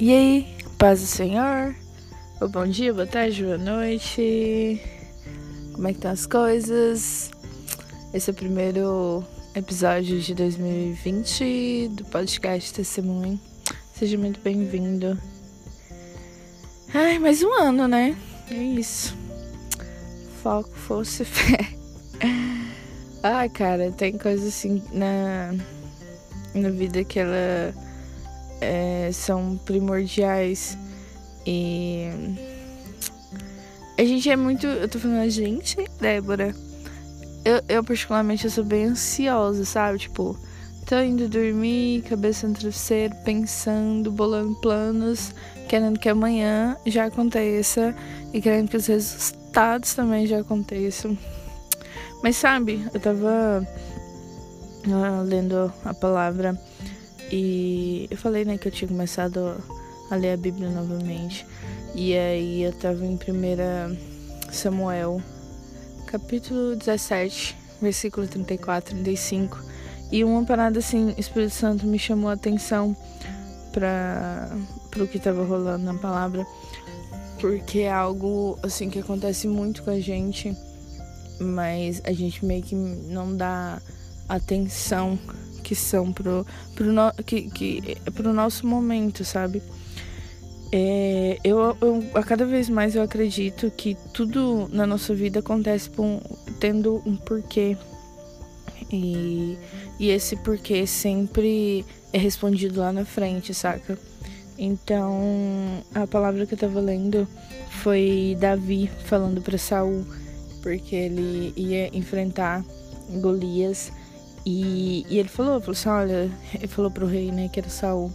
E aí, paz do Senhor? bom dia, boa tarde, boa noite. Como é que estão as coisas? Esse é o primeiro episódio de 2020 do podcast Testemunho. Seja muito bem-vindo. Ai, mais um ano, né? É isso. Foco, força e fé. Ai, cara, tem coisas assim na, na vida que ela é, são primordiais e a gente é muito. Eu tô falando a gente, Débora. Eu, eu, particularmente, eu sou bem ansiosa, sabe? Tipo, tô indo dormir, cabeça no travesseiro, pensando, bolando planos, querendo que amanhã já aconteça e querendo que os resultados também já aconteçam. Mas sabe, eu tava uh, lendo a palavra e eu falei, né, que eu tinha começado a ler a Bíblia novamente. E aí eu tava em 1 Samuel, capítulo 17, versículo 34, 35. E uma parada assim, o Espírito Santo me chamou a atenção para o que tava rolando na palavra. Porque é algo assim que acontece muito com a gente, mas a gente meio que não dá atenção que são pro, pro, no, que, que, pro nosso momento, sabe? É, eu, eu, a cada vez mais eu acredito que tudo na nossa vida acontece um, tendo um porquê. E, e esse porquê sempre é respondido lá na frente, saca? Então, a palavra que eu tava lendo foi Davi falando para Saul, porque ele ia enfrentar Golias e, e ele falou, falou assim, olha, ele falou pro rei, né, que era Saul,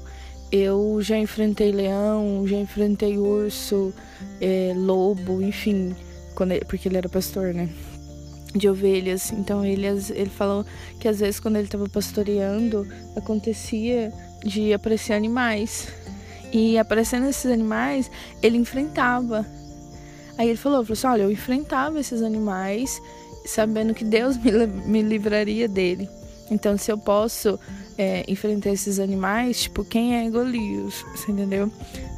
eu já enfrentei leão, já enfrentei urso, é, lobo, enfim, quando ele, porque ele era pastor, né? De ovelhas. Então ele, ele falou que às vezes quando ele estava pastoreando, acontecia de aparecer animais. E aparecendo esses animais, ele enfrentava. Aí ele falou, falou assim, olha, eu enfrentava esses animais sabendo que Deus me, me livraria dele. Então, se eu posso é, enfrentar esses animais, tipo, quem é Golias? Você entendeu?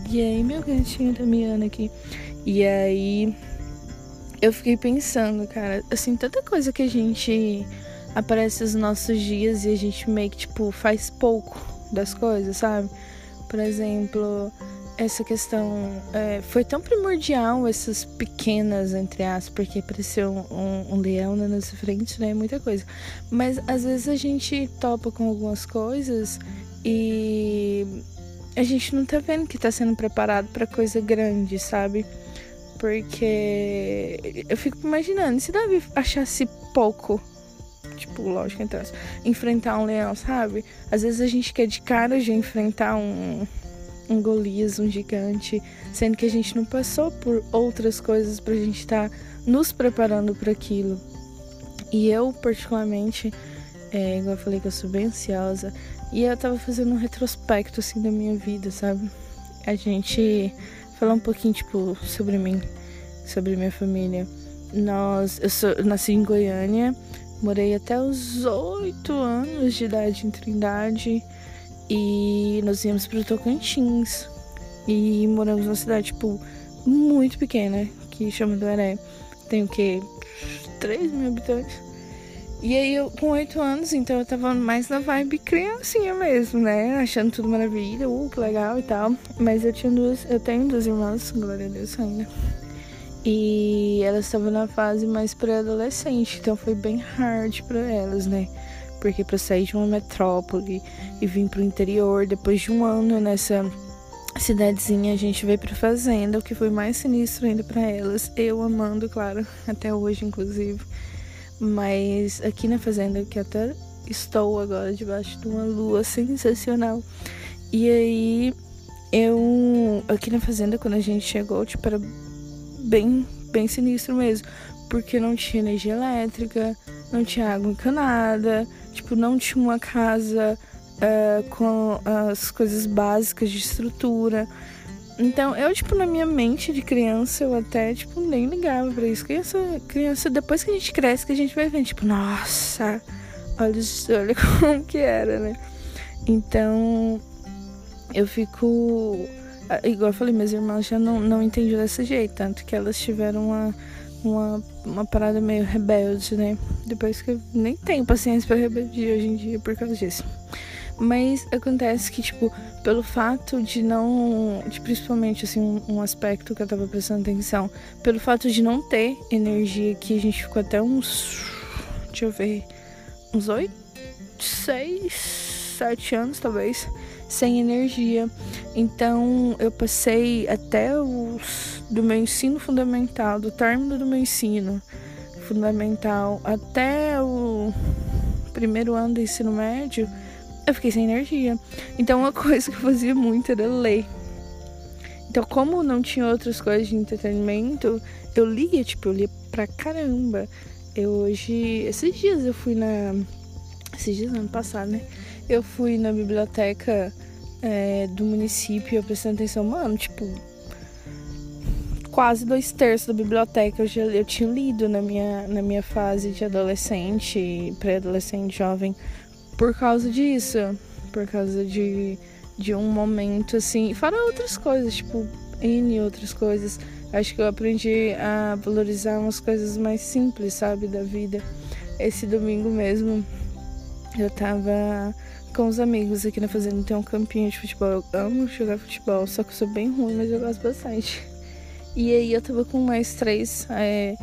E aí, meu gatinho tá miando aqui. E aí, eu fiquei pensando, cara, assim, tanta coisa que a gente aparece nos nossos dias e a gente meio que, tipo, faz pouco das coisas, sabe? Por exemplo, essa questão é, foi tão primordial, essas pequenas, entre aspas, porque apareceu um, um, leão na nossa frente, né? Muita coisa. Mas às vezes a gente topa com algumas coisas e a gente não tá vendo que tá sendo preparado para coisa grande, sabe? Porque eu fico imaginando, se Davi achasse pouco tipo, lógico, então, enfrentar um leão, sabe? Às vezes a gente quer de cara de enfrentar um, um Golias, um gigante, sendo que a gente não passou por outras coisas para a gente estar tá nos preparando para aquilo. E eu, particularmente, é, igual eu falei que eu sou bem ansiosa, e eu tava fazendo um retrospecto assim da minha vida, sabe? A gente falar um pouquinho, tipo, sobre mim, sobre minha família. Nós, eu, sou, eu nasci em Goiânia, morei até os oito anos de idade em Trindade. E nós íamos para Tocantins. E moramos numa cidade, tipo, muito pequena, que chama Doeré. Tem o quê? 3 mil habitantes. E aí eu, com 8 anos, então eu tava mais na vibe criancinha mesmo, né? Achando tudo maravilha, uh, que legal e tal. Mas eu tinha duas, eu tenho duas irmãs, glória a Deus ainda. E elas estavam na fase mais pré-adolescente, então foi bem hard para elas, né? Porque para sair de uma metrópole e vir para o interior, depois de um ano nessa cidadezinha, a gente veio para fazenda, o que foi mais sinistro ainda para elas. Eu amando, claro, até hoje, inclusive. Mas aqui na fazenda, que até estou agora debaixo de uma lua sensacional. E aí, eu. Aqui na fazenda, quando a gente chegou, tipo, era bem, bem sinistro mesmo. Porque não tinha energia elétrica, não tinha água encanada, tipo, não tinha uma casa uh, com as coisas básicas de estrutura. Então, eu, tipo, na minha mente de criança, eu até, tipo, nem ligava pra isso. Criança, criança, depois que a gente cresce, que a gente vai vendo, tipo, nossa, olha, olha como que era, né? Então, eu fico igual eu falei, minhas irmãs já não, não entendiam desse jeito, tanto que elas tiveram uma, uma, uma parada meio rebelde, né? Depois que eu nem tenho paciência para rebeldia hoje em dia por causa disso. Mas acontece que, tipo, pelo fato de não. De principalmente, assim, um, um, aspecto que eu tava prestando atenção. Pelo fato de não ter energia aqui, a gente ficou até uns. Deixa eu ver. Uns oito, seis, sete anos, talvez. Sem energia. Então, eu passei até os. Do meu ensino fundamental, do término do meu ensino fundamental, até o primeiro ano do ensino médio eu fiquei sem energia. Então uma coisa que eu fazia muito era ler. Então, como não tinha outras coisas de entretenimento, eu lia, tipo, eu lia pra caramba. Eu hoje. Esses dias eu fui na. Esses dias, ano passado, né? Eu fui na biblioteca é, do município, prestando atenção, mano, tipo. Quase dois terços da biblioteca eu já eu tinha lido na minha, na minha fase de adolescente, pré-adolescente, jovem por causa disso, por causa de, de um momento assim, fora outras coisas, tipo, N outras coisas. Acho que eu aprendi a valorizar umas coisas mais simples, sabe, da vida. Esse domingo mesmo, eu tava com os amigos aqui na fazenda, tem um campinho de futebol. Eu amo jogar futebol, só que eu sou bem ruim, mas eu gosto bastante. E aí eu tava com mais três é,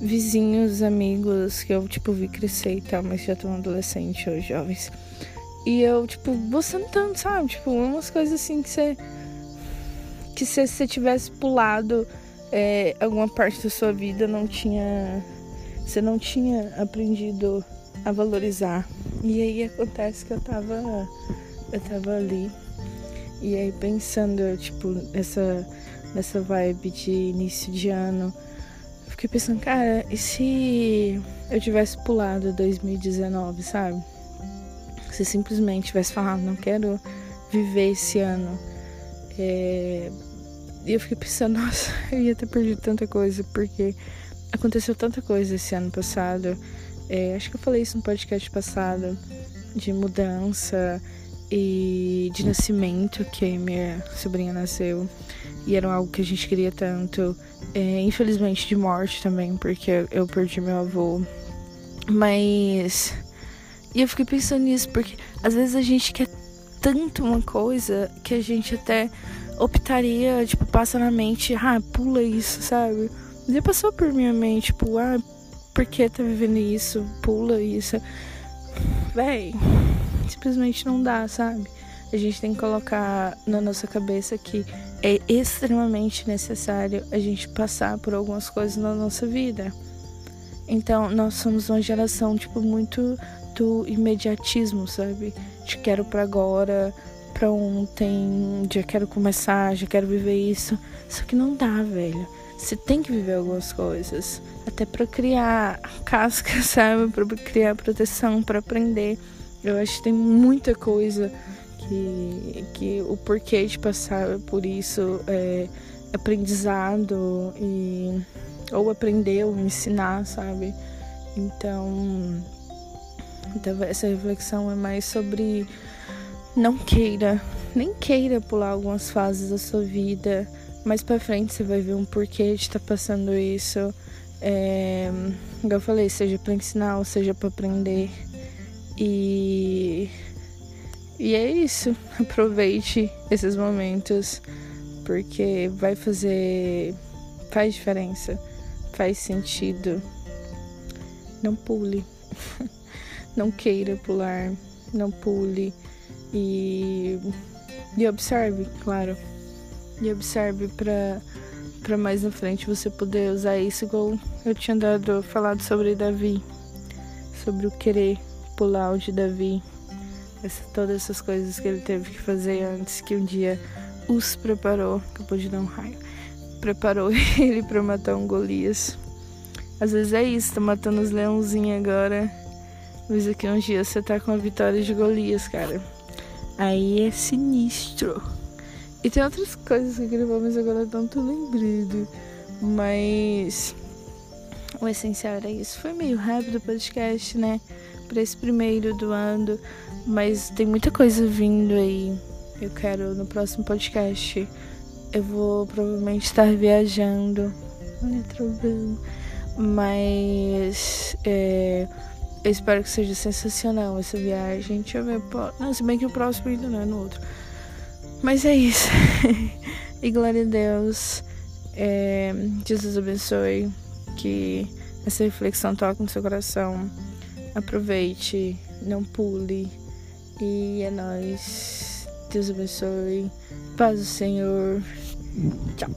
vizinhos, amigos que eu, tipo, vi crescer e tal, mas já estão adolescente hoje, jovens. E eu, tipo, gostando tanto, sabe? Tipo, umas coisas assim que você. Que se você tivesse pulado é, alguma parte da sua vida, não tinha. Você não tinha aprendido a valorizar. E aí acontece que eu tava. Eu tava ali. E aí pensando, tipo, nessa, nessa vibe de início de ano fiquei pensando, cara, e se eu tivesse pulado 2019, sabe? Se simplesmente tivesse falado, não quero viver esse ano. É... E eu fiquei pensando, nossa, eu ia ter perdido tanta coisa, porque aconteceu tanta coisa esse ano passado. É, acho que eu falei isso no podcast passado, de mudança e de nascimento, que minha sobrinha nasceu e era algo que a gente queria tanto. É, infelizmente de morte também, porque eu perdi meu avô. Mas. E eu fiquei pensando nisso, porque às vezes a gente quer tanto uma coisa que a gente até optaria, tipo, passa na mente, ah, pula isso, sabe? Já passou por minha mente, tipo, ah, por que tá vivendo isso? Pula isso. Véi, simplesmente não dá, sabe? a gente tem que colocar na nossa cabeça que é extremamente necessário a gente passar por algumas coisas na nossa vida. Então, nós somos uma geração, tipo, muito do imediatismo, sabe? De quero para agora, para ontem, já quero começar, já quero viver isso. Só que não dá, velho. Você tem que viver algumas coisas, até para criar casca, sabe? Para criar proteção, para aprender. Eu acho que tem muita coisa que, que o porquê de passar por isso é aprendizado e ou aprender ou ensinar, sabe? Então, então essa reflexão é mais sobre não queira, nem queira pular algumas fases da sua vida. Mais para frente você vai ver um porquê de estar tá passando isso. É, como eu falei, seja para ensinar ou seja para aprender. E e é isso. Aproveite esses momentos porque vai fazer faz diferença, faz sentido. Não pule. não queira pular, não pule e e observe, claro. E observe para para mais na frente você poder usar isso igual eu tinha dado falado sobre Davi, sobre o querer pular o de Davi essa, todas essas coisas que ele teve que fazer antes que um dia os preparou, acabou de dar um raio, preparou ele para matar um Golias. Às vezes é isso, tá matando os leãozinhos agora. Mas aqui um dia você tá com a vitória de Golias, cara. Aí é sinistro. E tem outras coisas que falar, mas agora não tô lembrando. Mas o essencial era isso. Foi meio rápido o podcast, né? Pra esse primeiro do ano. Mas tem muita coisa vindo aí. Eu quero no próximo podcast eu vou provavelmente estar viajando. Olha, trovão. Mas é, eu espero que seja sensacional essa viagem. Deixa eu ver. Não, se bem que o próximo ainda não é no outro. Mas é isso. e glória a Deus. É, Jesus abençoe. Que essa reflexão toque no seu coração. Aproveite, não pule. E é nóis. Deus abençoe. Paz do Senhor. Tchau.